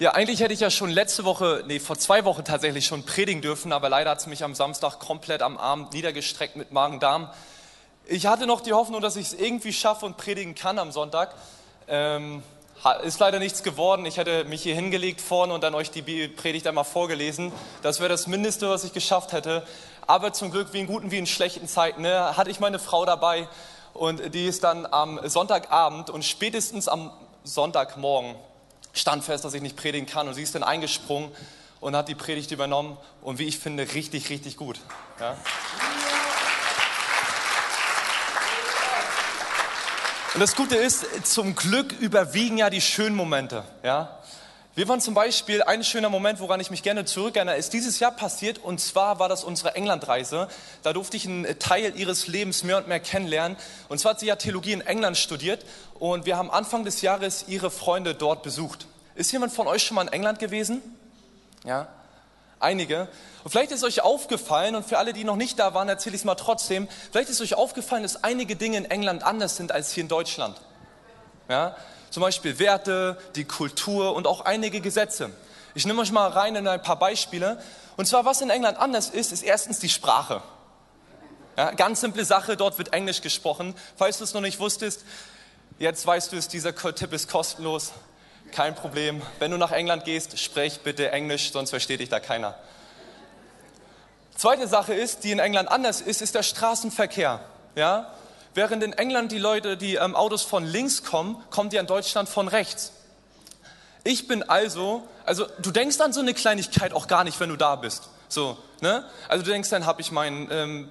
Ja, eigentlich hätte ich ja schon letzte Woche, nee, vor zwei Wochen tatsächlich schon predigen dürfen, aber leider hat es mich am Samstag komplett am Abend niedergestreckt mit Magen-Darm. Ich hatte noch die Hoffnung, dass ich es irgendwie schaffe und predigen kann am Sonntag. Ähm, ist leider nichts geworden. Ich hätte mich hier hingelegt vorne und dann euch die Predigt einmal vorgelesen. Das wäre das Mindeste, was ich geschafft hätte. Aber zum Glück, wie in guten wie in schlechten Zeiten, ne, hatte ich meine Frau dabei und die ist dann am Sonntagabend und spätestens am Sonntagmorgen stand fest, dass ich nicht predigen kann. Und sie ist dann eingesprungen und hat die Predigt übernommen und wie ich finde, richtig, richtig gut. Ja? Und das Gute ist, zum Glück überwiegen ja die schönen Momente. Ja? Wir waren zum Beispiel, ein schöner Moment, woran ich mich gerne zurückerinnere, ist dieses Jahr passiert und zwar war das unsere Englandreise. Da durfte ich einen Teil ihres Lebens mehr und mehr kennenlernen. Und zwar hat sie ja Theologie in England studiert und wir haben Anfang des Jahres ihre Freunde dort besucht. Ist jemand von euch schon mal in England gewesen? Ja, einige. Und vielleicht ist euch aufgefallen, und für alle, die noch nicht da waren, erzähle ich es mal trotzdem, vielleicht ist euch aufgefallen, dass einige Dinge in England anders sind als hier in Deutschland. Ja, zum Beispiel Werte, die Kultur und auch einige Gesetze. Ich nehme euch mal rein in ein paar Beispiele. Und zwar, was in England anders ist, ist erstens die Sprache. Ja, ganz simple Sache, dort wird Englisch gesprochen. Falls du es noch nicht wusstest, jetzt weißt du es, dieser Tipp ist kostenlos. Kein Problem. Wenn du nach England gehst, sprech bitte Englisch, sonst versteht dich da keiner. Zweite Sache ist, die in England anders ist, ist der Straßenverkehr. Ja? Während in England die Leute, die ähm, Autos von links kommen, kommen die in Deutschland von rechts. Ich bin also, also du denkst an so eine Kleinigkeit auch gar nicht, wenn du da bist. So, ne? Also du denkst, dann habe ich meinen ähm,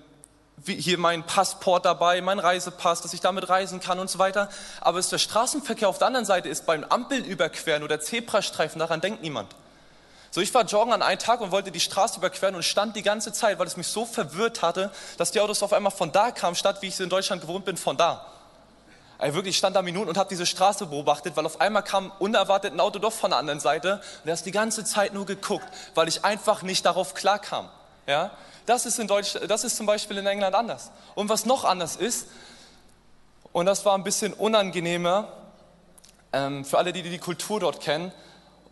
hier mein Passport dabei, mein Reisepass, dass ich damit reisen kann und so weiter. Aber es der Straßenverkehr auf der anderen Seite ist, beim Ampeln überqueren oder Zebrastreifen, daran denkt niemand. So, ich war joggen an einem Tag und wollte die Straße überqueren und stand die ganze Zeit, weil es mich so verwirrt hatte, dass die Autos auf einmal von da kamen, statt wie ich es in Deutschland gewohnt bin, von da. Also wirklich, ich stand da Minuten und habe diese Straße beobachtet, weil auf einmal kam unerwartet ein Auto doch von der anderen Seite und er hat die ganze Zeit nur geguckt, weil ich einfach nicht darauf klarkam. Ja? Das, ist in Deutsch, das ist zum Beispiel in England anders. Und was noch anders ist, und das war ein bisschen unangenehmer ähm, für alle, die die Kultur dort kennen,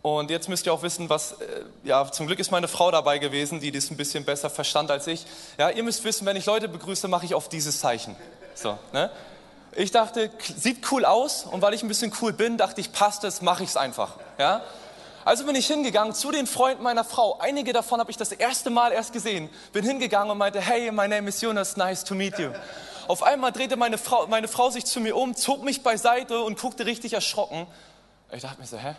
und jetzt müsst ihr auch wissen, was, äh, ja, zum Glück ist meine Frau dabei gewesen, die das ein bisschen besser verstand als ich. Ja, ihr müsst wissen, wenn ich Leute begrüße, mache ich auf dieses Zeichen. So, ne? Ich dachte, sieht cool aus und weil ich ein bisschen cool bin, dachte ich, passt es, mache ich es einfach. Ja? Also bin ich hingegangen zu den Freunden meiner Frau. Einige davon habe ich das erste Mal erst gesehen. Bin hingegangen und meinte, hey, my name is Jonas, nice to meet you. Auf einmal drehte meine Frau, meine Frau sich zu mir um, zog mich beiseite und guckte richtig erschrocken. Ich dachte mir so, hä?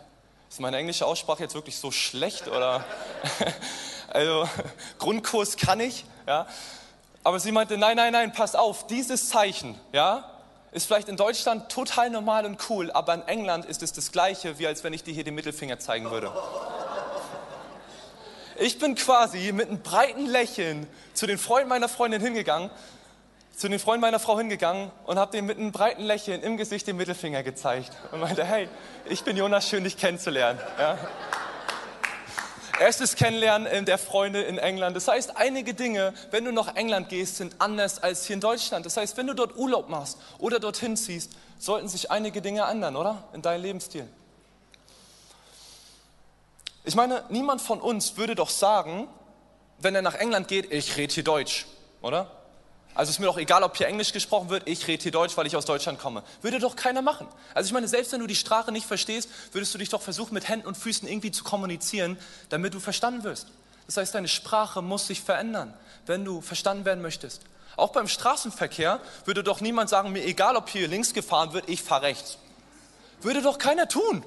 Ist meine englische Aussprache jetzt wirklich so schlecht oder? also Grundkurs kann ich, ja. Aber sie meinte, nein, nein, nein, pass auf, dieses Zeichen, ja, ist vielleicht in Deutschland total normal und cool, aber in England ist es das Gleiche, wie als wenn ich dir hier den Mittelfinger zeigen würde. Ich bin quasi mit einem breiten Lächeln zu den Freunden meiner Freundin hingegangen zu den Freunden meiner Frau hingegangen und habe denen mit einem breiten Lächeln im Gesicht den Mittelfinger gezeigt und meinte, hey, ich bin Jonas, schön dich kennenzulernen. Ja. Erstes Kennenlernen der Freunde in England. Das heißt, einige Dinge, wenn du nach England gehst, sind anders als hier in Deutschland. Das heißt, wenn du dort Urlaub machst oder dorthin ziehst, sollten sich einige Dinge ändern, oder? In deinem Lebensstil. Ich meine, niemand von uns würde doch sagen, wenn er nach England geht, ich rede hier Deutsch, oder? Also ist mir doch egal, ob hier Englisch gesprochen wird, ich rede hier Deutsch, weil ich aus Deutschland komme. Würde doch keiner machen. Also ich meine, selbst wenn du die Sprache nicht verstehst, würdest du dich doch versuchen, mit Händen und Füßen irgendwie zu kommunizieren, damit du verstanden wirst. Das heißt, deine Sprache muss sich verändern, wenn du verstanden werden möchtest. Auch beim Straßenverkehr würde doch niemand sagen, mir egal, ob hier links gefahren wird, ich fahre rechts. Würde doch keiner tun.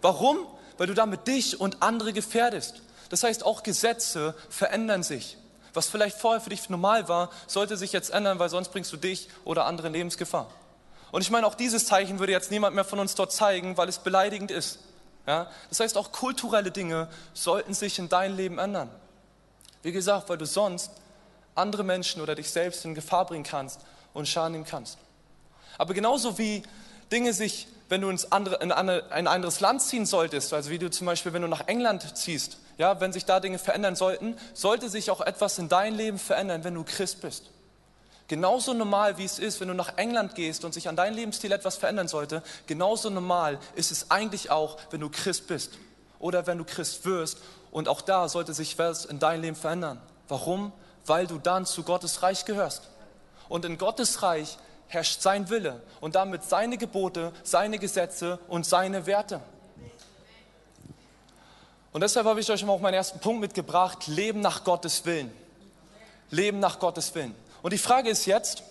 Warum? Weil du damit dich und andere gefährdest. Das heißt, auch Gesetze verändern sich. Was vielleicht vorher für dich normal war, sollte sich jetzt ändern, weil sonst bringst du dich oder andere in Lebensgefahr. Und ich meine, auch dieses Zeichen würde jetzt niemand mehr von uns dort zeigen, weil es beleidigend ist. Ja? Das heißt, auch kulturelle Dinge sollten sich in dein Leben ändern. Wie gesagt, weil du sonst andere Menschen oder dich selbst in Gefahr bringen kannst und Schaden nehmen kannst. Aber genauso wie Dinge sich, wenn du ins andere, in ein anderes Land ziehen solltest, also wie du zum Beispiel, wenn du nach England ziehst, ja, wenn sich da Dinge verändern sollten, sollte sich auch etwas in deinem Leben verändern, wenn du Christ bist. Genauso normal wie es ist, wenn du nach England gehst und sich an deinem Lebensstil etwas verändern sollte, genauso normal ist es eigentlich auch, wenn du Christ bist oder wenn du Christ wirst. Und auch da sollte sich was in deinem Leben verändern. Warum? Weil du dann zu Gottes Reich gehörst. Und in Gottes Reich herrscht sein Wille und damit seine Gebote, seine Gesetze und seine Werte. Und deshalb habe ich euch auch meinen ersten Punkt mitgebracht, Leben nach Gottes Willen. Leben nach Gottes Willen. Und die Frage ist jetzt,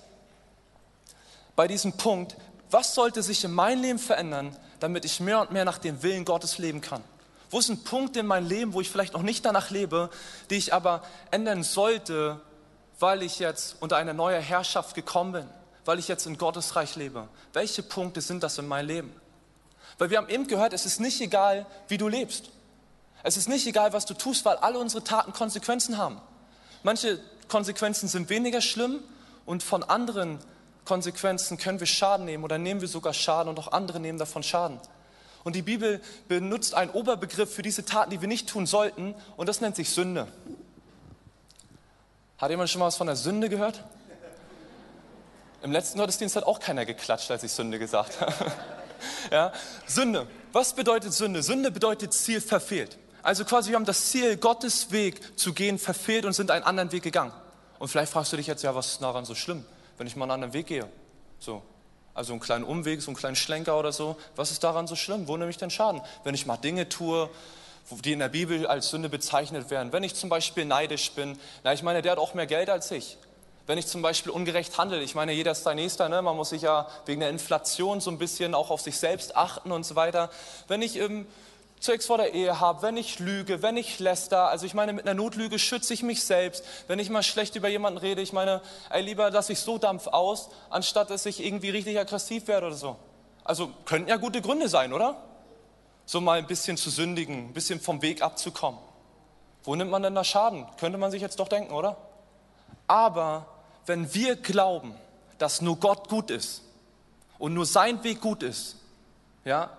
bei diesem Punkt, was sollte sich in meinem Leben verändern, damit ich mehr und mehr nach dem Willen Gottes leben kann? Wo ist ein Punkt in meinem Leben, wo ich vielleicht noch nicht danach lebe, die ich aber ändern sollte, weil ich jetzt unter eine neue Herrschaft gekommen bin, weil ich jetzt in Gottes Reich lebe? Welche Punkte sind das in meinem Leben? Weil wir haben eben gehört, es ist nicht egal, wie du lebst. Es ist nicht egal, was du tust, weil alle unsere Taten Konsequenzen haben. Manche Konsequenzen sind weniger schlimm und von anderen Konsequenzen können wir Schaden nehmen oder nehmen wir sogar Schaden und auch andere nehmen davon Schaden. Und die Bibel benutzt einen Oberbegriff für diese Taten, die wir nicht tun sollten, und das nennt sich Sünde. Hat jemand schon mal was von der Sünde gehört? Im letzten Gottesdienst hat auch keiner geklatscht, als ich Sünde gesagt habe. ja? Sünde. Was bedeutet Sünde? Sünde bedeutet Ziel verfehlt. Also quasi, wir haben das Ziel, Gottes Weg zu gehen, verfehlt und sind einen anderen Weg gegangen. Und vielleicht fragst du dich jetzt, ja, was ist daran so schlimm? wenn ich mal einen anderen Weg gehe. So. Also einen kleinen Umweg, so einen kleinen Schlenker oder so. Was ist daran so schlimm? Wo nehme ich denn Schaden? Wenn ich mal Dinge tue, die in der Bibel als Sünde bezeichnet werden. Wenn ich zum Beispiel neidisch bin, na, ich meine, der hat auch mehr Geld als ich. Wenn ich zum Beispiel ungerecht handle, ich meine, jeder ist dein Nächster, ne? man muss sich ja wegen der Inflation so ein bisschen auch auf sich selbst achten und so weiter. Wenn ich ähm, Sex vor der Ehe habe, wenn ich lüge, wenn ich läster, also ich meine, mit einer Notlüge schütze ich mich selbst. Wenn ich mal schlecht über jemanden rede, ich meine, ey, lieber lasse ich so Dampf aus, anstatt dass ich irgendwie richtig aggressiv werde oder so. Also könnten ja gute Gründe sein, oder? So mal ein bisschen zu sündigen, ein bisschen vom Weg abzukommen. Wo nimmt man denn da Schaden? Könnte man sich jetzt doch denken, oder? Aber wenn wir glauben, dass nur Gott gut ist und nur sein Weg gut ist, ja,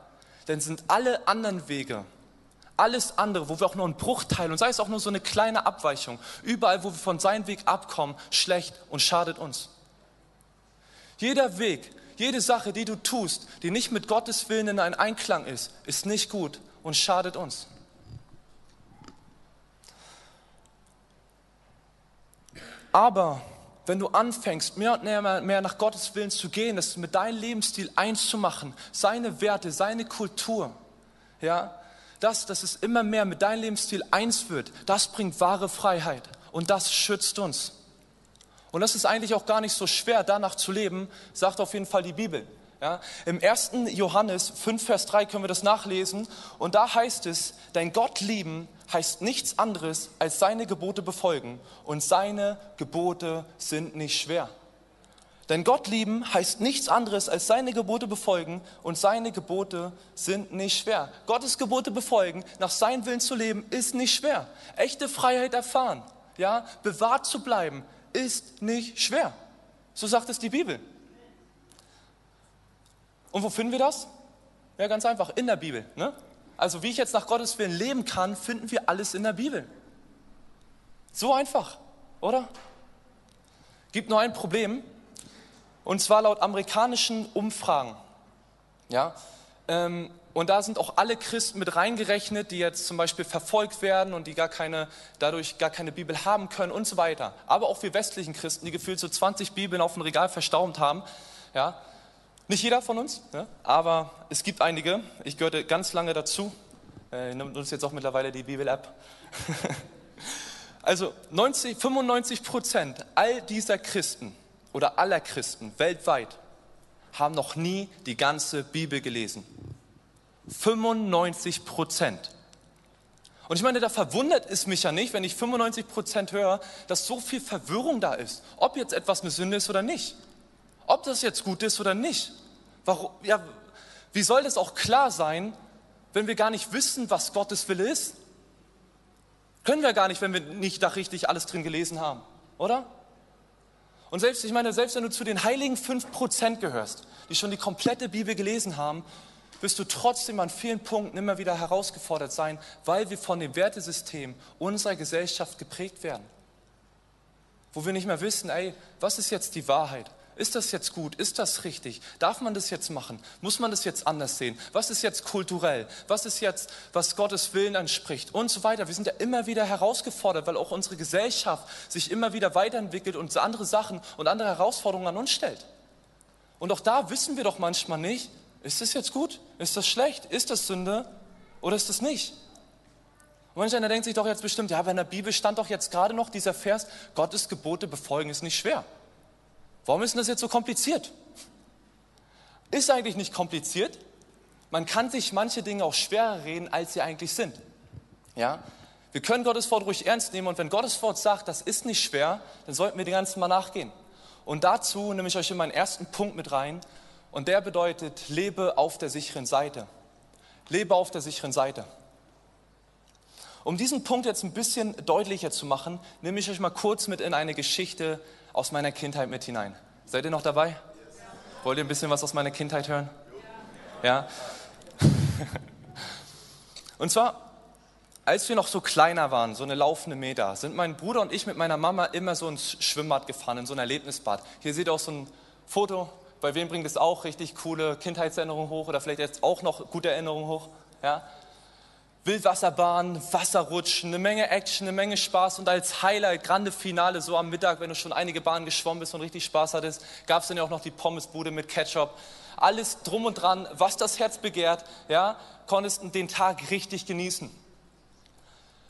dann sind alle anderen Wege, alles andere, wo wir auch nur einen Bruchteil und sei es auch nur so eine kleine Abweichung, überall, wo wir von seinem Weg abkommen, schlecht und schadet uns. Jeder Weg, jede Sache, die du tust, die nicht mit Gottes Willen in einem Einklang ist, ist nicht gut und schadet uns. Aber wenn du anfängst, mehr und mehr, mehr nach Gottes Willen zu gehen, das mit deinem Lebensstil eins zu machen, seine Werte, seine Kultur, ja, das, dass es immer mehr mit deinem Lebensstil eins wird, das bringt wahre Freiheit und das schützt uns. Und das ist eigentlich auch gar nicht so schwer, danach zu leben, sagt auf jeden Fall die Bibel. Ja, Im 1. Johannes 5, Vers 3 können wir das nachlesen und da heißt es, dein Gott lieben heißt nichts anderes als seine Gebote befolgen und seine Gebote sind nicht schwer. Denn Gott lieben heißt nichts anderes als seine Gebote befolgen und seine Gebote sind nicht schwer. Gottes Gebote befolgen, nach seinem Willen zu leben, ist nicht schwer. Echte Freiheit erfahren, ja, bewahrt zu bleiben, ist nicht schwer. So sagt es die Bibel. Und wo finden wir das? Ja, ganz einfach, in der Bibel. Ne? Also wie ich jetzt nach Gottes Willen leben kann, finden wir alles in der Bibel. So einfach, oder? Gibt nur ein Problem, und zwar laut amerikanischen Umfragen. Ja, ähm, und da sind auch alle Christen mit reingerechnet, die jetzt zum Beispiel verfolgt werden und die gar keine, dadurch gar keine Bibel haben können und so weiter. Aber auch wir westlichen Christen, die gefühlt so 20 Bibeln auf dem Regal verstaubt haben. Ja, nicht jeder von uns, ja, aber es gibt einige. Ich gehörte ganz lange dazu. Äh, ich nutze jetzt auch mittlerweile die Bibel-App. also 90, 95 Prozent all dieser Christen oder aller Christen weltweit haben noch nie die ganze Bibel gelesen. 95 Prozent. Und ich meine, da verwundert es mich ja nicht, wenn ich 95 Prozent höre, dass so viel Verwirrung da ist, ob jetzt etwas eine Sünde ist oder nicht. Ob das jetzt gut ist oder nicht. Warum, ja, wie soll das auch klar sein, wenn wir gar nicht wissen, was Gottes Wille ist? Können wir gar nicht, wenn wir nicht da richtig alles drin gelesen haben, oder? Und selbst, ich meine, selbst wenn du zu den heiligen 5% gehörst, die schon die komplette Bibel gelesen haben, wirst du trotzdem an vielen Punkten immer wieder herausgefordert sein, weil wir von dem Wertesystem unserer Gesellschaft geprägt werden. Wo wir nicht mehr wissen, ey, was ist jetzt die Wahrheit? Ist das jetzt gut? Ist das richtig? Darf man das jetzt machen? Muss man das jetzt anders sehen? Was ist jetzt kulturell? Was ist jetzt, was Gottes Willen anspricht? Und so weiter. Wir sind ja immer wieder herausgefordert, weil auch unsere Gesellschaft sich immer wieder weiterentwickelt und andere Sachen und andere Herausforderungen an uns stellt. Und auch da wissen wir doch manchmal nicht, ist das jetzt gut? Ist das schlecht? Ist das Sünde? Oder ist das nicht? Manch einer denkt sich doch jetzt bestimmt, ja, aber in der Bibel stand doch jetzt gerade noch dieser Vers, Gottes Gebote befolgen ist nicht schwer. Warum ist denn das jetzt so kompliziert? Ist eigentlich nicht kompliziert. Man kann sich manche Dinge auch schwerer reden, als sie eigentlich sind. Ja? Wir können Gottes Wort ruhig ernst nehmen und wenn Gottes Wort sagt, das ist nicht schwer, dann sollten wir dem Ganzen mal nachgehen. Und dazu nehme ich euch in meinen ersten Punkt mit rein und der bedeutet, lebe auf der sicheren Seite. Lebe auf der sicheren Seite. Um diesen Punkt jetzt ein bisschen deutlicher zu machen, nehme ich euch mal kurz mit in eine Geschichte aus meiner Kindheit mit hinein. Seid ihr noch dabei? Wollt ihr ein bisschen was aus meiner Kindheit hören? Ja? Und zwar, als wir noch so kleiner waren, so eine laufende Meter, sind mein Bruder und ich mit meiner Mama immer so ins Schwimmbad gefahren, in so ein Erlebnisbad. Hier seht ihr auch so ein Foto. Bei wem bringt es auch richtig coole Kindheitserinnerungen hoch oder vielleicht jetzt auch noch gute Erinnerungen hoch? Ja? Wildwasserbahn, Wasserrutschen, eine Menge Action, eine Menge Spaß und als Highlight, grande Finale, so am Mittag, wenn du schon einige Bahnen geschwommen bist und richtig Spaß hattest, gab es dann ja auch noch die Pommesbude mit Ketchup. Alles drum und dran, was das Herz begehrt, ja, konntest den Tag richtig genießen.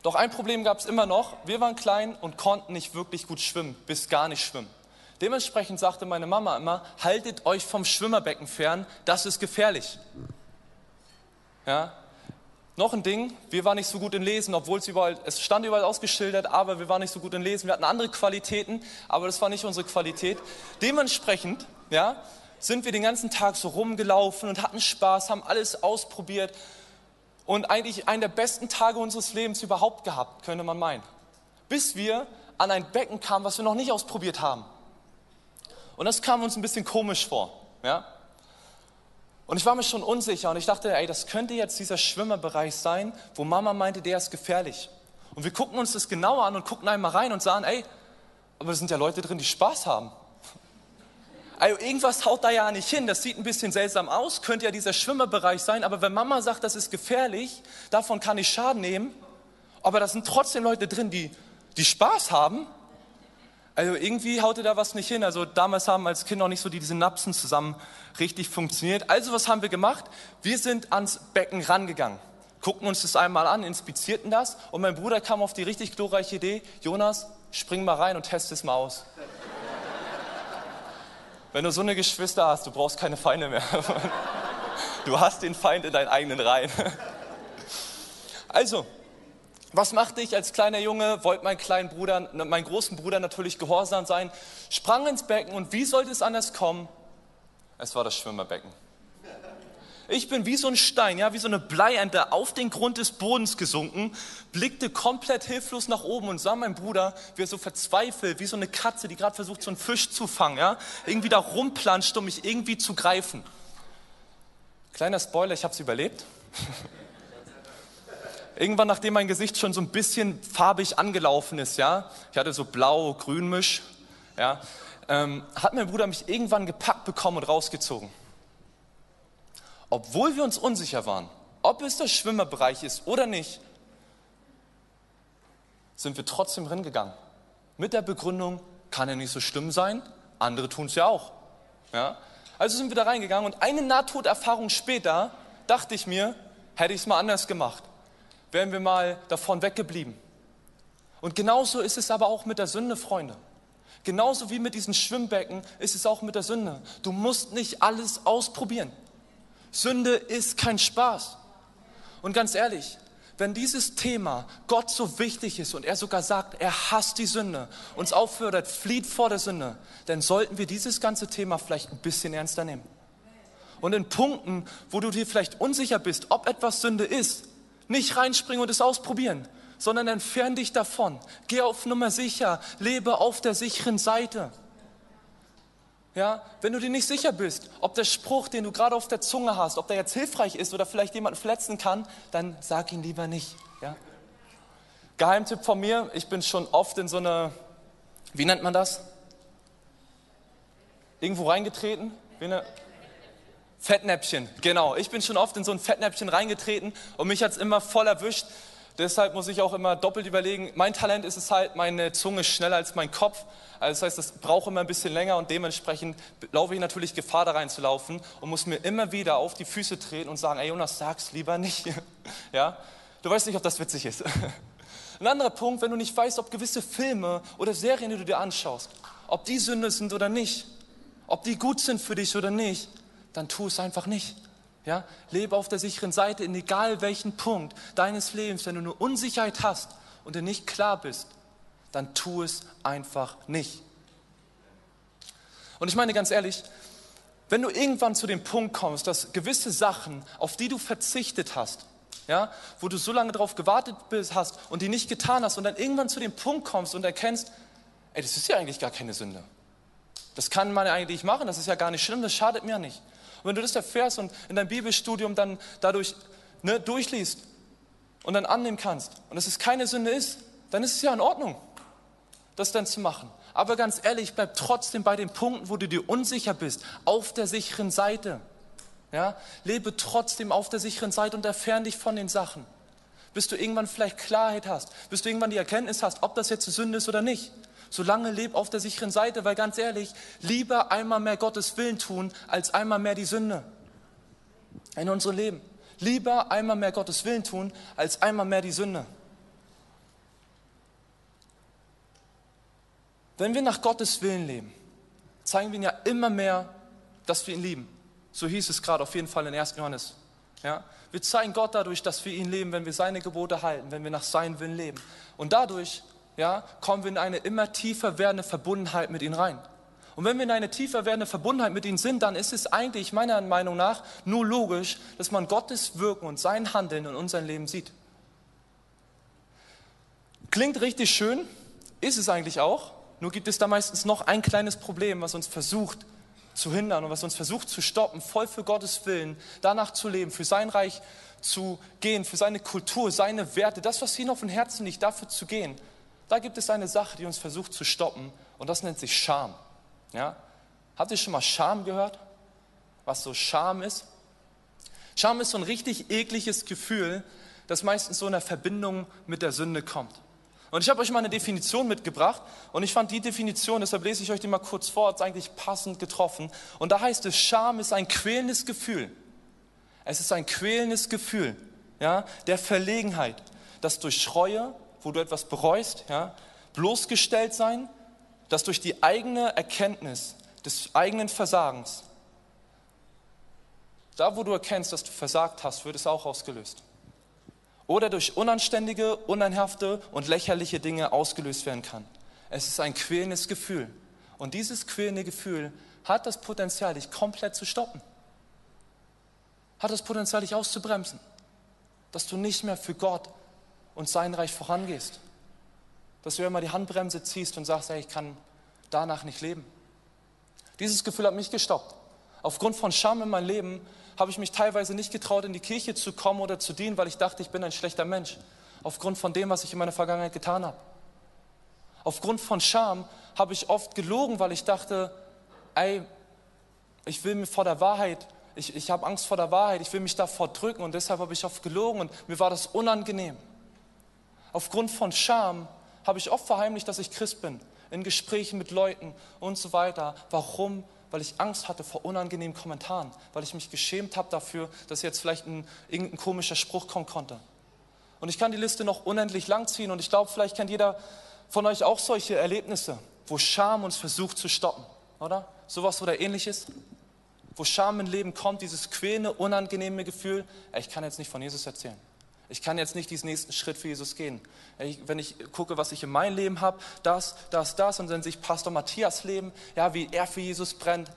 Doch ein Problem gab es immer noch, wir waren klein und konnten nicht wirklich gut schwimmen, bis gar nicht schwimmen. Dementsprechend sagte meine Mama immer, haltet euch vom Schwimmerbecken fern, das ist gefährlich. Ja, noch ein Ding, wir waren nicht so gut in Lesen, obwohl es überall, es stand überall ausgeschildert, aber wir waren nicht so gut in Lesen. Wir hatten andere Qualitäten, aber das war nicht unsere Qualität. Dementsprechend, ja, sind wir den ganzen Tag so rumgelaufen und hatten Spaß, haben alles ausprobiert und eigentlich einen der besten Tage unseres Lebens überhaupt gehabt, könnte man meinen. Bis wir an ein Becken kamen, was wir noch nicht ausprobiert haben. Und das kam uns ein bisschen komisch vor, ja. Und ich war mir schon unsicher und ich dachte, ey, das könnte jetzt dieser Schwimmerbereich sein, wo Mama meinte, der ist gefährlich. Und wir gucken uns das genauer an und gucken einmal rein und sagen, ey, aber es sind ja Leute drin, die Spaß haben. Also irgendwas haut da ja nicht hin, das sieht ein bisschen seltsam aus, könnte ja dieser Schwimmerbereich sein, aber wenn Mama sagt, das ist gefährlich, davon kann ich Schaden nehmen, aber da sind trotzdem Leute drin, die, die Spaß haben, also irgendwie haute da was nicht hin. Also damals haben als Kind noch nicht so die, diese Napsen zusammen richtig funktioniert. Also was haben wir gemacht? Wir sind ans Becken rangegangen, guckten uns das einmal an, inspizierten das und mein Bruder kam auf die richtig glorreiche Idee, Jonas, spring mal rein und test es mal aus. Wenn du so eine Geschwister hast, du brauchst keine Feinde mehr. Du hast den Feind in deinen eigenen Reihen. Also, was machte ich als kleiner Junge? Wollte meinen kleinen Bruder, meinen großen Bruder natürlich gehorsam sein, sprang ins Becken und wie sollte es anders kommen? Es war das Schwimmerbecken. Ich bin wie so ein Stein, ja, wie so eine Bleiente auf den Grund des Bodens gesunken, blickte komplett hilflos nach oben und sah meinen Bruder, wie er so verzweifelt, wie so eine Katze, die gerade versucht, so einen Fisch zu fangen, ja, irgendwie da rumplanscht, um mich irgendwie zu greifen. Kleiner Spoiler, ich habe es überlebt. Irgendwann, nachdem mein Gesicht schon so ein bisschen farbig angelaufen ist, ja, ich hatte so blau-grün-Misch, ja, ähm, hat mein Bruder mich irgendwann gepackt bekommen und rausgezogen. Obwohl wir uns unsicher waren, ob es der Schwimmerbereich ist oder nicht, sind wir trotzdem reingegangen. Mit der Begründung, kann ja nicht so schlimm sein, andere tun es ja auch. Ja? Also sind wir da reingegangen und eine Nahtoderfahrung später dachte ich mir, hätte ich es mal anders gemacht wären wir mal davon weggeblieben. Und genauso ist es aber auch mit der Sünde, Freunde. Genauso wie mit diesen Schwimmbecken ist es auch mit der Sünde. Du musst nicht alles ausprobieren. Sünde ist kein Spaß. Und ganz ehrlich, wenn dieses Thema Gott so wichtig ist und er sogar sagt, er hasst die Sünde, uns auffordert, flieht vor der Sünde, dann sollten wir dieses ganze Thema vielleicht ein bisschen ernster nehmen. Und in Punkten, wo du dir vielleicht unsicher bist, ob etwas Sünde ist, nicht reinspringen und es ausprobieren, sondern entfern dich davon. Geh auf Nummer sicher, lebe auf der sicheren Seite. Ja, wenn du dir nicht sicher bist, ob der Spruch, den du gerade auf der Zunge hast, ob der jetzt hilfreich ist oder vielleicht jemanden verletzen kann, dann sag ihn lieber nicht. Ja? Geheimtipp von mir, ich bin schon oft in so einer, wie nennt man das? irgendwo reingetreten? Fettnäpfchen, genau. Ich bin schon oft in so ein Fettnäpfchen reingetreten und mich hat es immer voll erwischt. Deshalb muss ich auch immer doppelt überlegen. Mein Talent ist es halt, meine Zunge ist schneller als mein Kopf. Also das heißt, das braucht immer ein bisschen länger und dementsprechend laufe ich natürlich Gefahr, da reinzulaufen und muss mir immer wieder auf die Füße treten und sagen, ey Jonas, sag's lieber nicht. Ja? Du weißt nicht, ob das witzig ist. Ein anderer Punkt, wenn du nicht weißt, ob gewisse Filme oder Serien, die du dir anschaust, ob die Sünde sind oder nicht, ob die gut sind für dich oder nicht, dann tu es einfach nicht. Ja? Lebe auf der sicheren Seite in egal welchen Punkt deines Lebens. Wenn du eine Unsicherheit hast und dir nicht klar bist, dann tu es einfach nicht. Und ich meine ganz ehrlich, wenn du irgendwann zu dem Punkt kommst, dass gewisse Sachen, auf die du verzichtet hast, ja, wo du so lange darauf gewartet bist, hast und die nicht getan hast und dann irgendwann zu dem Punkt kommst und erkennst, ey, das ist ja eigentlich gar keine Sünde. Das kann man eigentlich machen, das ist ja gar nicht schlimm, das schadet mir nicht. Und wenn du das erfährst und in deinem Bibelstudium dann dadurch ne, durchliest und dann annehmen kannst und dass es keine Sünde ist, dann ist es ja in Ordnung, das dann zu machen. Aber ganz ehrlich, bleib trotzdem bei den Punkten, wo du dir unsicher bist, auf der sicheren Seite. Ja? Lebe trotzdem auf der sicheren Seite und entferne dich von den Sachen. Bis du irgendwann vielleicht Klarheit hast, bis du irgendwann die Erkenntnis hast, ob das jetzt Sünde ist oder nicht solange leb auf der sicheren Seite, weil ganz ehrlich, lieber einmal mehr Gottes Willen tun, als einmal mehr die Sünde in unserem Leben. Lieber einmal mehr Gottes Willen tun, als einmal mehr die Sünde. Wenn wir nach Gottes Willen leben, zeigen wir ihn ja immer mehr, dass wir ihn lieben. So hieß es gerade auf jeden Fall in 1. Johannes. Ja? Wir zeigen Gott dadurch, dass wir ihn leben, wenn wir seine Gebote halten, wenn wir nach seinem Willen leben. Und dadurch ja, kommen wir in eine immer tiefer werdende Verbundenheit mit ihm rein. Und wenn wir in eine tiefer werdende Verbundenheit mit ihm sind, dann ist es eigentlich meiner Meinung nach nur logisch, dass man Gottes Wirken und sein Handeln in unserem Leben sieht. Klingt richtig schön, ist es eigentlich auch, nur gibt es da meistens noch ein kleines Problem, was uns versucht zu hindern und was uns versucht zu stoppen, voll für Gottes Willen danach zu leben, für sein Reich zu gehen, für seine Kultur, seine Werte, das, was ihm auf dem Herzen liegt, dafür zu gehen. Da gibt es eine Sache, die uns versucht zu stoppen und das nennt sich Scham. Ja? Habt ihr schon mal Scham gehört? Was so Scham ist? Scham ist so ein richtig ekliges Gefühl, das meistens so in der Verbindung mit der Sünde kommt. Und ich habe euch mal eine Definition mitgebracht und ich fand die Definition, deshalb lese ich euch die mal kurz vor, ist eigentlich passend getroffen. Und da heißt es, Scham ist ein quälendes Gefühl. Es ist ein quälendes Gefühl ja, der Verlegenheit, das durch Reue, wo du etwas bereust, ja, bloßgestellt sein, das durch die eigene Erkenntnis des eigenen Versagens, da wo du erkennst, dass du versagt hast, wird es auch ausgelöst. Oder durch unanständige, uneinhafte und lächerliche Dinge ausgelöst werden kann. Es ist ein quälendes Gefühl. Und dieses quälende Gefühl hat das Potenzial, dich komplett zu stoppen. Hat das Potenzial, dich auszubremsen. Dass du nicht mehr für Gott und sein Reich vorangehst. Dass du immer die Handbremse ziehst und sagst, ey, ich kann danach nicht leben. Dieses Gefühl hat mich gestoppt. Aufgrund von Scham in meinem Leben habe ich mich teilweise nicht getraut, in die Kirche zu kommen oder zu dienen, weil ich dachte, ich bin ein schlechter Mensch. Aufgrund von dem, was ich in meiner Vergangenheit getan habe. Aufgrund von Scham habe ich oft gelogen, weil ich dachte, ey, ich will mir vor der Wahrheit, ich, ich habe Angst vor der Wahrheit, ich will mich davor drücken und deshalb habe ich oft gelogen und mir war das unangenehm. Aufgrund von Scham habe ich oft verheimlicht, dass ich Christ bin, in Gesprächen mit Leuten und so weiter. Warum? Weil ich Angst hatte vor unangenehmen Kommentaren, weil ich mich geschämt habe dafür, dass jetzt vielleicht ein, irgendein komischer Spruch kommen konnte. Und ich kann die Liste noch unendlich lang ziehen und ich glaube, vielleicht kennt jeder von euch auch solche Erlebnisse, wo Scham uns versucht zu stoppen, oder? Sowas oder ähnliches. Wo Scham im Leben kommt, dieses quälende, unangenehme Gefühl, ich kann jetzt nicht von Jesus erzählen. Ich kann jetzt nicht diesen nächsten Schritt für Jesus gehen. Wenn ich gucke, was ich in meinem Leben habe, das, das, das, und dann sehe ich Pastor Matthias Leben, ja, wie er für Jesus brennt,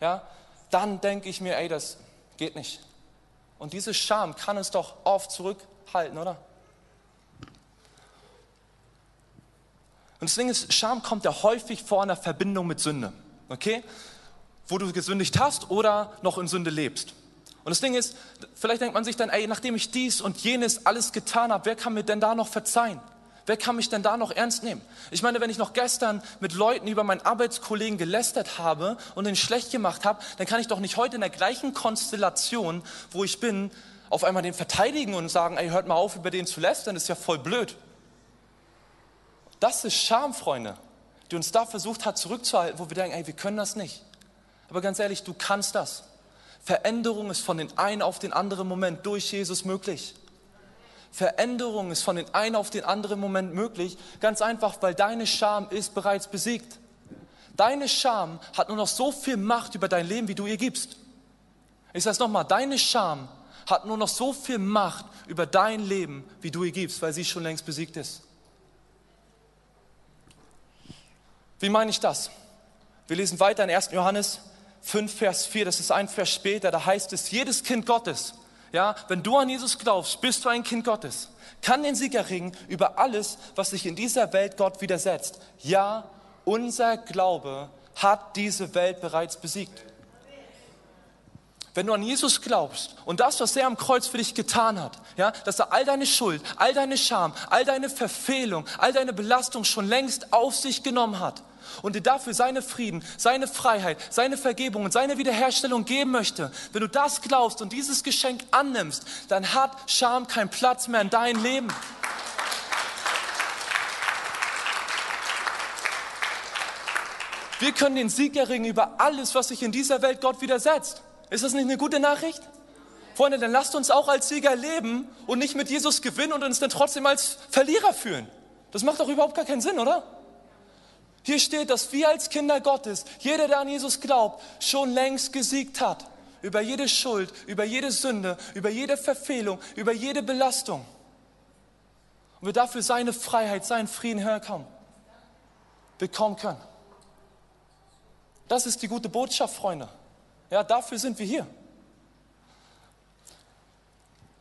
ja, dann denke ich mir, ey, das geht nicht. Und diese Scham kann uns doch oft zurückhalten, oder? Und das Ding ist, Scham kommt ja häufig vor in der Verbindung mit Sünde, okay? Wo du gesündigt hast oder noch in Sünde lebst. Und das Ding ist, vielleicht denkt man sich dann, ey, nachdem ich dies und jenes alles getan habe, wer kann mir denn da noch verzeihen? Wer kann mich denn da noch ernst nehmen? Ich meine, wenn ich noch gestern mit Leuten über meinen Arbeitskollegen gelästert habe und ihn schlecht gemacht habe, dann kann ich doch nicht heute in der gleichen Konstellation, wo ich bin, auf einmal den verteidigen und sagen, ey, hört mal auf, über den zu lästern, ist ja voll blöd. Das ist Scham, Freunde, die uns da versucht hat zurückzuhalten, wo wir denken, ey, wir können das nicht. Aber ganz ehrlich, du kannst das. Veränderung ist von den einen auf den anderen Moment durch Jesus möglich. Veränderung ist von den einen auf den anderen Moment möglich, ganz einfach, weil deine Scham ist bereits besiegt. Deine Scham hat nur noch so viel Macht über dein Leben, wie du ihr gibst. Ich sage es nochmal, deine Scham hat nur noch so viel Macht über dein Leben, wie du ihr gibst, weil sie schon längst besiegt ist. Wie meine ich das? Wir lesen weiter in 1. Johannes 5, Vers 4, das ist ein Vers später, da heißt es, jedes Kind Gottes ja, wenn du an Jesus glaubst, bist du ein Kind Gottes. Kann den Sieg erringen über alles, was sich in dieser Welt Gott widersetzt. Ja, unser Glaube hat diese Welt bereits besiegt. Wenn du an Jesus glaubst und das, was er am Kreuz für dich getan hat, ja, dass er all deine Schuld, all deine Scham, all deine Verfehlung, all deine Belastung schon längst auf sich genommen hat und dir dafür seine Frieden, seine Freiheit, seine Vergebung und seine Wiederherstellung geben möchte, wenn du das glaubst und dieses Geschenk annimmst, dann hat Scham keinen Platz mehr in deinem Leben. Wir können den Sieg erringen über alles, was sich in dieser Welt Gott widersetzt. Ist das nicht eine gute Nachricht? Freunde, dann lasst uns auch als Sieger leben und nicht mit Jesus gewinnen und uns dann trotzdem als Verlierer fühlen. Das macht doch überhaupt gar keinen Sinn, oder? Hier steht, dass wir als Kinder Gottes, jeder, der an Jesus glaubt, schon längst gesiegt hat. Über jede Schuld, über jede Sünde, über jede Verfehlung, über jede Belastung. Und wir dafür seine Freiheit, seinen Frieden herkommen, bekommen können. Das ist die gute Botschaft, Freunde. Ja, dafür sind wir hier.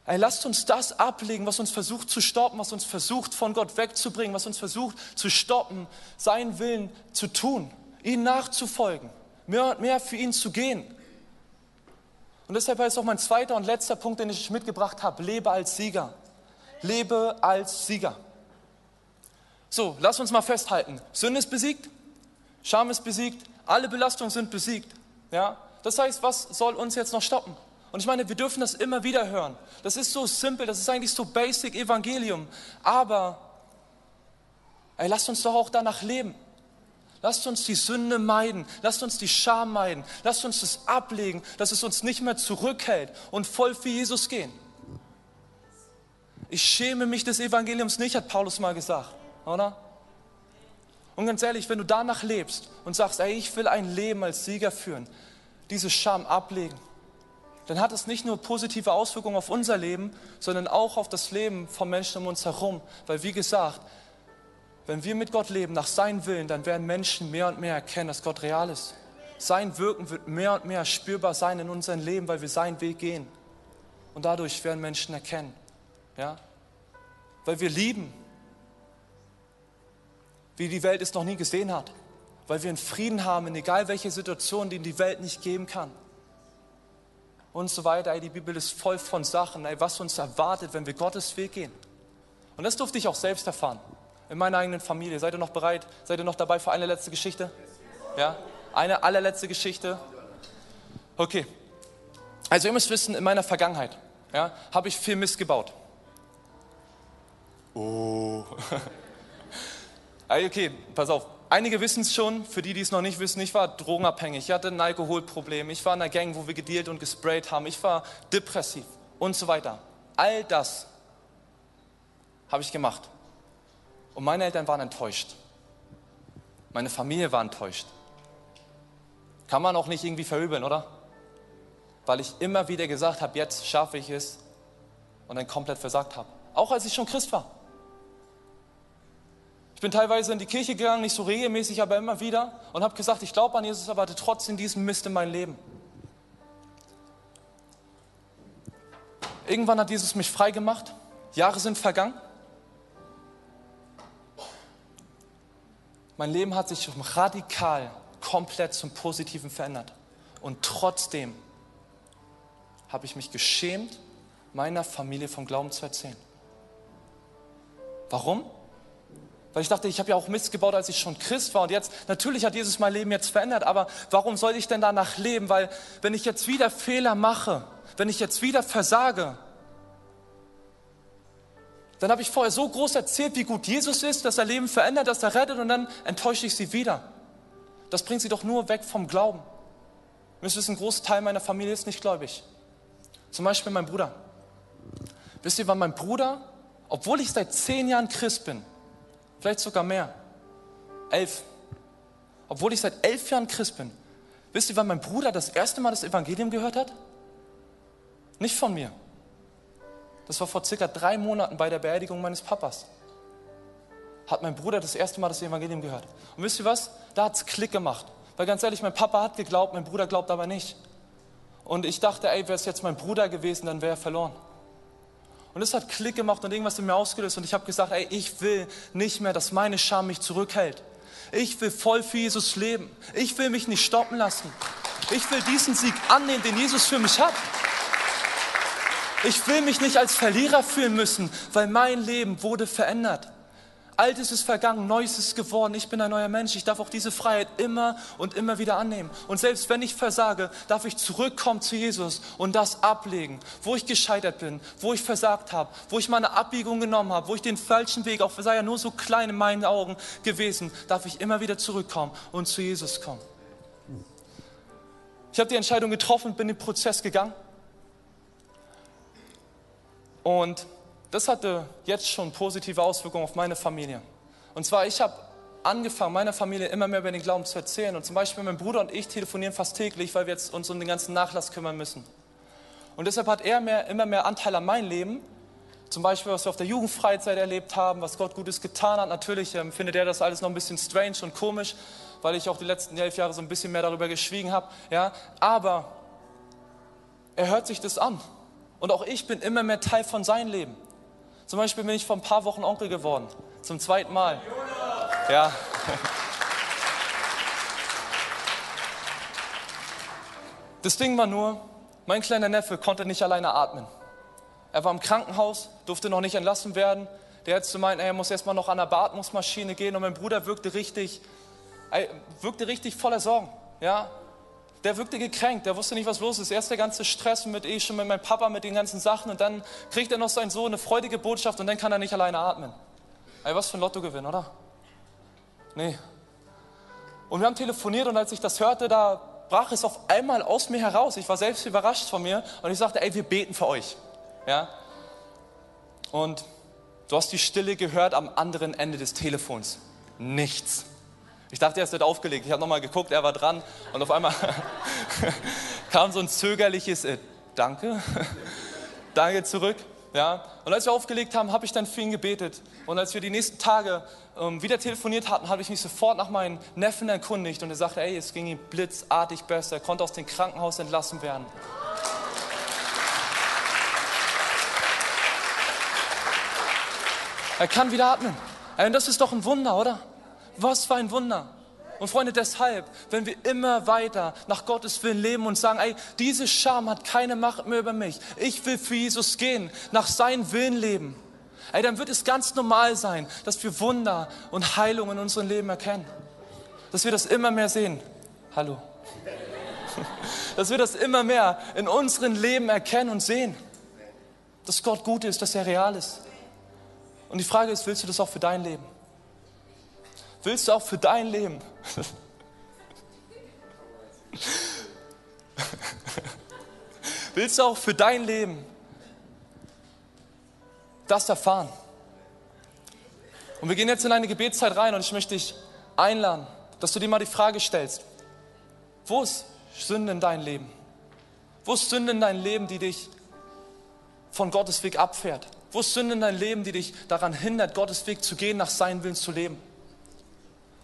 Ey, lasst uns das ablegen, was uns versucht zu stoppen, was uns versucht von Gott wegzubringen, was uns versucht zu stoppen, seinen Willen zu tun, ihm nachzufolgen, mehr und mehr für ihn zu gehen. Und deshalb ist auch mein zweiter und letzter Punkt, den ich mitgebracht habe, lebe als Sieger. Lebe als Sieger. So, lass uns mal festhalten. Sünde ist besiegt, Scham ist besiegt, alle Belastungen sind besiegt. Ja? Das heißt, was soll uns jetzt noch stoppen? Und ich meine, wir dürfen das immer wieder hören. Das ist so simpel, das ist eigentlich so basic Evangelium. Aber, ey, lasst uns doch auch danach leben. Lasst uns die Sünde meiden. Lasst uns die Scham meiden. Lasst uns das ablegen, dass es uns nicht mehr zurückhält und voll für Jesus gehen. Ich schäme mich des Evangeliums nicht, hat Paulus mal gesagt, oder? Und ganz ehrlich, wenn du danach lebst und sagst, ey, ich will ein Leben als Sieger führen, diese Scham ablegen, dann hat es nicht nur positive Auswirkungen auf unser Leben, sondern auch auf das Leben von Menschen um uns herum. Weil wie gesagt, wenn wir mit Gott leben, nach seinem Willen, dann werden Menschen mehr und mehr erkennen, dass Gott real ist. Sein Wirken wird mehr und mehr spürbar sein in unserem Leben, weil wir seinen Weg gehen. Und dadurch werden Menschen erkennen. Ja? Weil wir lieben, wie die Welt es noch nie gesehen hat. Weil wir einen Frieden haben in egal welcher Situation, den die Welt nicht geben kann und so weiter. Ey, die Bibel ist voll von Sachen, ey, was uns erwartet, wenn wir Gottes Weg gehen. Und das durfte ich auch selbst erfahren. In meiner eigenen Familie. Seid ihr noch bereit? Seid ihr noch dabei für eine letzte Geschichte? Ja? Eine allerletzte Geschichte? Okay. Also ihr müsst wissen, in meiner Vergangenheit ja, habe ich viel Mist gebaut. Oh. okay, pass auf. Einige wissen es schon, für die, die es noch nicht wissen, ich war drogenabhängig, ich hatte ein Alkoholproblem, ich war in einer Gang, wo wir gedealt und gesprayt haben, ich war depressiv und so weiter. All das habe ich gemacht. Und meine Eltern waren enttäuscht. Meine Familie war enttäuscht. Kann man auch nicht irgendwie verübeln, oder? Weil ich immer wieder gesagt habe, jetzt schaffe ich es und dann komplett versagt habe. Auch als ich schon Christ war bin teilweise in die Kirche gegangen, nicht so regelmäßig, aber immer wieder und habe gesagt, ich glaube an Jesus, aber hatte trotzdem diesen Mist in mein Leben. Irgendwann hat Jesus mich frei gemacht. Jahre sind vergangen. Mein Leben hat sich radikal, komplett zum Positiven verändert. Und trotzdem habe ich mich geschämt, meiner Familie vom Glauben zu erzählen. Warum? Weil ich dachte, ich habe ja auch Mist gebaut, als ich schon Christ war. Und jetzt, natürlich hat Jesus mein Leben jetzt verändert, aber warum soll ich denn danach leben? Weil wenn ich jetzt wieder Fehler mache, wenn ich jetzt wieder versage, dann habe ich vorher so groß erzählt, wie gut Jesus ist, dass er Leben verändert, dass er rettet und dann enttäusche ich sie wieder. Das bringt sie doch nur weg vom Glauben. Wisst ihr, ein großer Teil meiner Familie ist nicht gläubig. Zum Beispiel mein Bruder. Wisst ihr, wann mein Bruder, obwohl ich seit zehn Jahren Christ bin, vielleicht sogar mehr, elf, obwohl ich seit elf Jahren Christ bin, wisst ihr, wann mein Bruder das erste Mal das Evangelium gehört hat? Nicht von mir. Das war vor circa drei Monaten bei der Beerdigung meines Papas. Hat mein Bruder das erste Mal das Evangelium gehört. Und wisst ihr was? Da hat es Klick gemacht. Weil ganz ehrlich, mein Papa hat geglaubt, mein Bruder glaubt aber nicht. Und ich dachte, ey, wäre es jetzt mein Bruder gewesen, dann wäre er verloren. Und es hat Klick gemacht und irgendwas in mir ausgelöst. Und ich habe gesagt, ey, ich will nicht mehr, dass meine Scham mich zurückhält. Ich will voll für Jesus leben. Ich will mich nicht stoppen lassen. Ich will diesen Sieg annehmen, den Jesus für mich hat. Ich will mich nicht als Verlierer fühlen müssen, weil mein Leben wurde verändert. Altes ist vergangen, Neues ist geworden. Ich bin ein neuer Mensch. Ich darf auch diese Freiheit immer und immer wieder annehmen. Und selbst wenn ich versage, darf ich zurückkommen zu Jesus und das ablegen, wo ich gescheitert bin, wo ich versagt habe, wo ich meine Abbiegung genommen habe, wo ich den falschen Weg, auch sei ja nur so klein in meinen Augen gewesen, darf ich immer wieder zurückkommen und zu Jesus kommen. Ich habe die Entscheidung getroffen bin den Prozess gegangen. Und das hatte jetzt schon positive Auswirkungen auf meine Familie. Und zwar, ich habe angefangen, meiner Familie immer mehr über den Glauben zu erzählen. Und zum Beispiel mein Bruder und ich telefonieren fast täglich, weil wir jetzt uns um den ganzen Nachlass kümmern müssen. Und deshalb hat er mehr, immer mehr Anteil an meinem Leben. Zum Beispiel, was wir auf der Jugendfreizeit erlebt haben, was Gott Gutes getan hat. Natürlich ähm, findet er das alles noch ein bisschen strange und komisch, weil ich auch die letzten elf Jahre so ein bisschen mehr darüber geschwiegen habe. Ja? Aber er hört sich das an. Und auch ich bin immer mehr Teil von seinem Leben. Zum Beispiel bin ich vor ein paar Wochen Onkel geworden. Zum zweiten Mal. Ja. Das Ding war nur, mein kleiner Neffe konnte nicht alleine atmen. Er war im Krankenhaus, durfte noch nicht entlassen werden. Der Ärzte meinten, er muss erstmal noch an der Beatmungsmaschine gehen und mein Bruder wirkte richtig, wirkte richtig voller Sorgen. Ja, der wirkte gekränkt, der wusste nicht, was los ist. Erst der ganze Stress mit ich schon mit meinem Papa, mit den ganzen Sachen und dann kriegt er noch seinen Sohn eine freudige Botschaft und dann kann er nicht alleine atmen. Ey, was für ein Lottogewinn, oder? Nee. Und wir haben telefoniert und als ich das hörte, da brach es auf einmal aus mir heraus. Ich war selbst überrascht von mir und ich sagte, ey, wir beten für euch. Ja? Und du hast die Stille gehört am anderen Ende des Telefons. Nichts. Ich dachte, er ist nicht aufgelegt. Ich habe nochmal geguckt, er war dran. Und auf einmal kam so ein zögerliches äh, Danke, Danke zurück. Ja? Und als wir aufgelegt haben, habe ich dann für ihn gebetet. Und als wir die nächsten Tage ähm, wieder telefoniert hatten, habe ich mich sofort nach meinen Neffen erkundigt. Und er sagte, ey, es ging ihm blitzartig besser. Er konnte aus dem Krankenhaus entlassen werden. Er kann wieder atmen. Und das ist doch ein Wunder, oder? Was für ein Wunder. Und Freunde, deshalb, wenn wir immer weiter nach Gottes Willen leben und sagen, ey, diese Scham hat keine Macht mehr über mich. Ich will für Jesus gehen, nach seinem Willen leben. Ey, dann wird es ganz normal sein, dass wir Wunder und Heilung in unserem Leben erkennen. Dass wir das immer mehr sehen. Hallo. Dass wir das immer mehr in unserem Leben erkennen und sehen. Dass Gott gut ist, dass er real ist. Und die Frage ist, willst du das auch für dein Leben? Willst du auch für dein Leben? Willst du auch für dein Leben das erfahren? Und wir gehen jetzt in eine Gebetszeit rein und ich möchte dich einladen, dass du dir mal die Frage stellst, wo ist Sünde in dein Leben? Wo ist Sünde in dein Leben, die dich von Gottes Weg abfährt? Wo ist Sünde in dein Leben, die dich daran hindert, Gottes Weg zu gehen, nach seinem Willen zu leben?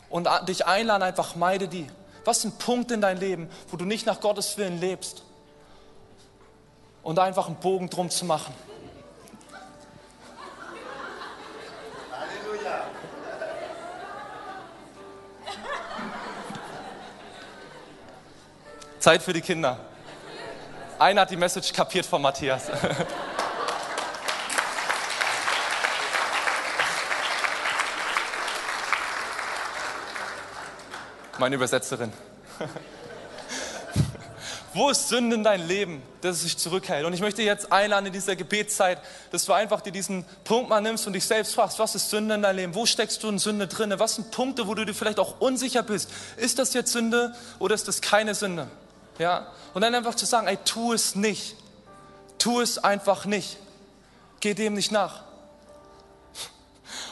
Und dich einladen, einfach meide die. Was sind Punkte in dein Leben, wo du nicht nach Gottes Willen lebst? Und einfach einen Bogen drum zu machen. Halleluja. Zeit für die Kinder. Einer hat die Message kapiert von Matthias. meine Übersetzerin. Wo ist Sünde in dein Leben, dass es sich zurückhält? Und ich möchte jetzt einladen in dieser Gebetszeit, dass du einfach dir diesen Punkt mal nimmst und dich selbst fragst, was ist Sünde in deinem Leben? Wo steckst du in Sünde drin? Was sind Punkte, wo du dir vielleicht auch unsicher bist? Ist das jetzt Sünde oder ist das keine Sünde? Ja? Und dann einfach zu sagen, ey, tu es nicht. Tu es einfach nicht. Geh dem nicht nach.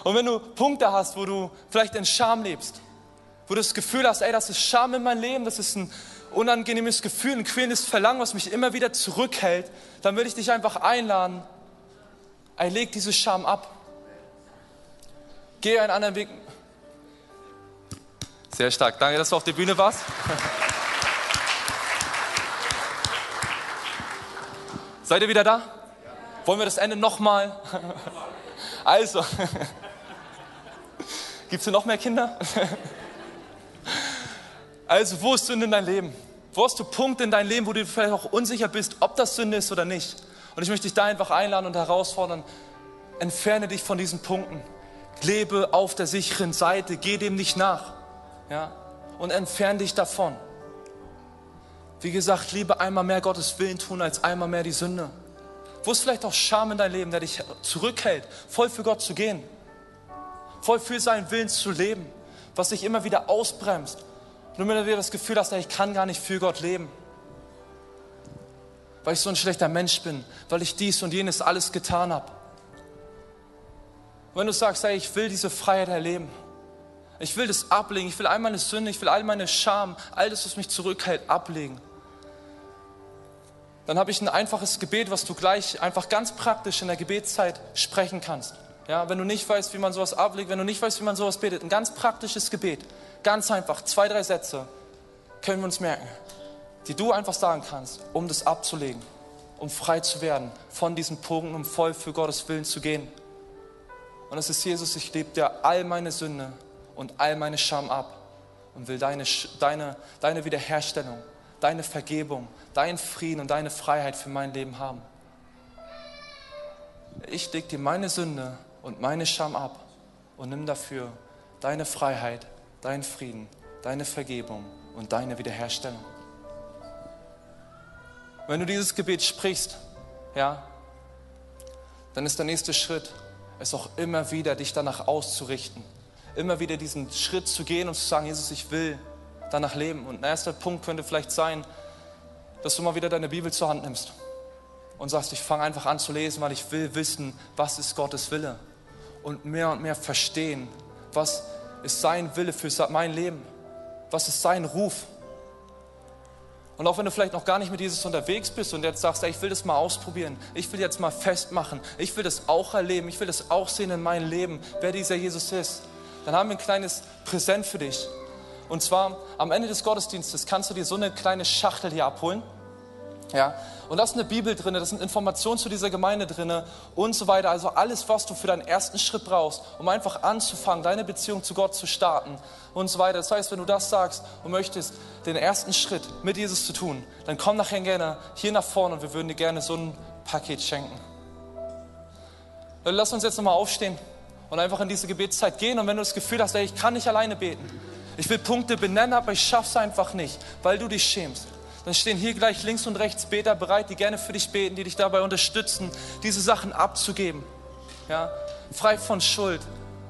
Und wenn du Punkte hast, wo du vielleicht in Scham lebst, wo du das Gefühl hast, ey, das ist Scham in meinem Leben, das ist ein unangenehmes Gefühl, ein quälendes Verlangen, was mich immer wieder zurückhält, dann will ich dich einfach einladen, ey, leg diese Scham ab. Geh einen anderen Weg. Sehr stark. Danke, dass du auf der Bühne warst. Seid ihr wieder da? Wollen wir das Ende nochmal? Also, gibt es hier noch mehr Kinder? Also, wo ist Sünde in deinem Leben? Wo hast du Punkte in deinem Leben, wo du vielleicht auch unsicher bist, ob das Sünde ist oder nicht? Und ich möchte dich da einfach einladen und herausfordern, entferne dich von diesen Punkten. Lebe auf der sicheren Seite, geh dem nicht nach. Ja? Und entferne dich davon. Wie gesagt, liebe einmal mehr Gottes Willen tun, als einmal mehr die Sünde. Wo ist vielleicht auch Scham in deinem Leben, der dich zurückhält, voll für Gott zu gehen? Voll für seinen Willen zu leben, was dich immer wieder ausbremst und immer wieder das Gefühl hast, ich kann gar nicht für Gott leben. Weil ich so ein schlechter Mensch bin, weil ich dies und jenes alles getan habe. wenn du sagst, hey, ich will diese Freiheit erleben, ich will das ablegen, ich will all meine Sünde, ich will all meine Scham, all das, was mich zurückhält, ablegen. Dann habe ich ein einfaches Gebet, was du gleich einfach ganz praktisch in der Gebetszeit sprechen kannst. Ja, wenn du nicht weißt, wie man sowas ablegt, wenn du nicht weißt, wie man sowas betet, ein ganz praktisches Gebet. Ganz einfach, zwei, drei Sätze können wir uns merken, die du einfach sagen kannst, um das abzulegen, um frei zu werden von diesen Punkten, um voll für Gottes Willen zu gehen. Und es ist Jesus, ich lebe dir all meine Sünde und all meine Scham ab und will deine, deine, deine Wiederherstellung, deine Vergebung, deinen Frieden und deine Freiheit für mein Leben haben. Ich lege dir meine Sünde und meine Scham ab und nimm dafür deine Freiheit deinen Frieden, deine Vergebung und deine Wiederherstellung. Wenn du dieses Gebet sprichst, ja, dann ist der nächste Schritt, es auch immer wieder dich danach auszurichten. Immer wieder diesen Schritt zu gehen und zu sagen, Jesus, ich will danach leben. Und ein erster Punkt könnte vielleicht sein, dass du mal wieder deine Bibel zur Hand nimmst und sagst, ich fange einfach an zu lesen, weil ich will wissen, was ist Gottes Wille. Und mehr und mehr verstehen, was ist sein Wille für mein Leben? Was ist sein Ruf? Und auch wenn du vielleicht noch gar nicht mit Jesus unterwegs bist und jetzt sagst, ey, ich will das mal ausprobieren, ich will jetzt mal festmachen, ich will das auch erleben, ich will das auch sehen in meinem Leben, wer dieser Jesus ist, dann haben wir ein kleines Präsent für dich. Und zwar am Ende des Gottesdienstes kannst du dir so eine kleine Schachtel hier abholen. Ja, und da ist eine Bibel drin, da sind Informationen zu dieser Gemeinde drin und so weiter. Also alles, was du für deinen ersten Schritt brauchst, um einfach anzufangen, deine Beziehung zu Gott zu starten und so weiter. Das heißt, wenn du das sagst und möchtest, den ersten Schritt mit Jesus zu tun, dann komm nachher gerne hier nach vorne und wir würden dir gerne so ein Paket schenken. Lass uns jetzt nochmal aufstehen und einfach in diese Gebetszeit gehen. Und wenn du das Gefühl hast, ey, ich kann nicht alleine beten, ich will Punkte benennen, aber ich schaff's einfach nicht, weil du dich schämst dann stehen hier gleich links und rechts Beter bereit, die gerne für dich beten, die dich dabei unterstützen, diese Sachen abzugeben. Ja? Frei von Schuld,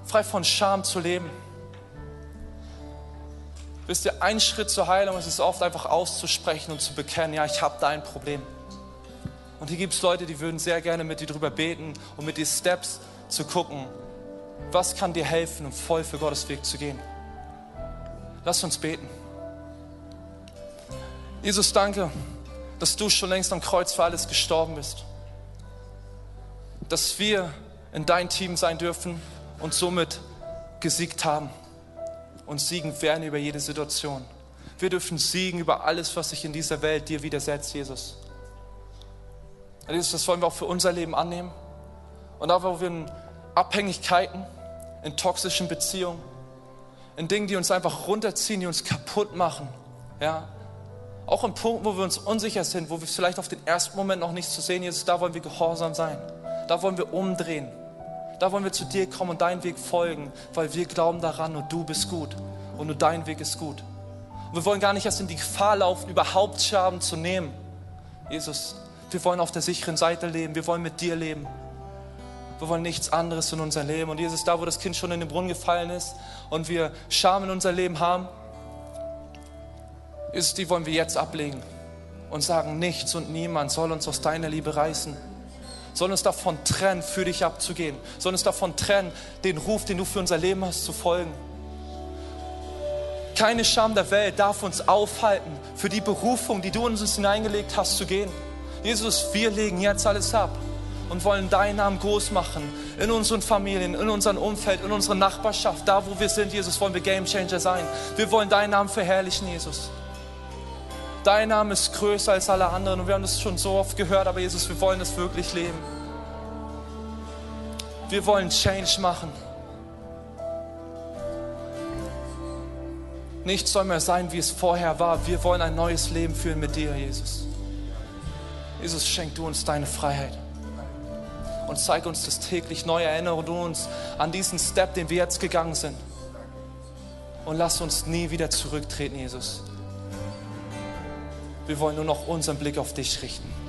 frei von Scham zu leben. Wisst ihr, ein Schritt zur Heilung ist es oft einfach auszusprechen und zu bekennen, ja, ich habe da ein Problem. Und hier gibt es Leute, die würden sehr gerne mit dir drüber beten und mit dir Steps zu gucken, was kann dir helfen, um voll für Gottes Weg zu gehen. Lass uns beten. Jesus, danke, dass du schon längst am Kreuz für alles gestorben bist. Dass wir in dein Team sein dürfen und somit gesiegt haben und siegen werden über jede Situation. Wir dürfen siegen über alles, was sich in dieser Welt dir widersetzt, Jesus. Jesus, das wollen wir auch für unser Leben annehmen. Und auch, wo wir in Abhängigkeiten, in toxischen Beziehungen, in Dingen, die uns einfach runterziehen, die uns kaputt machen, ja, auch in Punkten, wo wir uns unsicher sind, wo wir vielleicht auf den ersten Moment noch nichts zu sehen, Jesus, da wollen wir gehorsam sein. Da wollen wir umdrehen. Da wollen wir zu dir kommen und deinen Weg folgen, weil wir glauben daran und du bist gut und nur dein Weg ist gut. Wir wollen gar nicht erst in die Gefahr laufen, überhaupt Schaden zu nehmen. Jesus, wir wollen auf der sicheren Seite leben. Wir wollen mit dir leben. Wir wollen nichts anderes in unser Leben. Und Jesus, da wo das Kind schon in den Brunnen gefallen ist und wir Scham in unser Leben haben, Jesus, die wollen wir jetzt ablegen und sagen, nichts und niemand soll uns aus deiner Liebe reißen. Soll uns davon trennen, für dich abzugehen. Soll uns davon trennen, den Ruf, den du für unser Leben hast, zu folgen. Keine Scham der Welt darf uns aufhalten, für die Berufung, die du in uns hineingelegt hast, zu gehen. Jesus, wir legen jetzt alles ab und wollen deinen Namen groß machen in unseren Familien, in unserem Umfeld, in unserer Nachbarschaft, da wo wir sind, Jesus, wollen wir Gamechanger sein. Wir wollen deinen Namen verherrlichen, Jesus. Dein Name ist größer als alle anderen und wir haben das schon so oft gehört, aber Jesus, wir wollen das wirklich leben. Wir wollen Change machen. Nichts soll mehr sein, wie es vorher war. Wir wollen ein neues Leben führen mit dir, Jesus. Jesus, schenk du uns deine Freiheit und zeig uns das täglich neu. Erinnere du uns an diesen Step, den wir jetzt gegangen sind. Und lass uns nie wieder zurücktreten, Jesus. Wir wollen nur noch unseren Blick auf dich richten.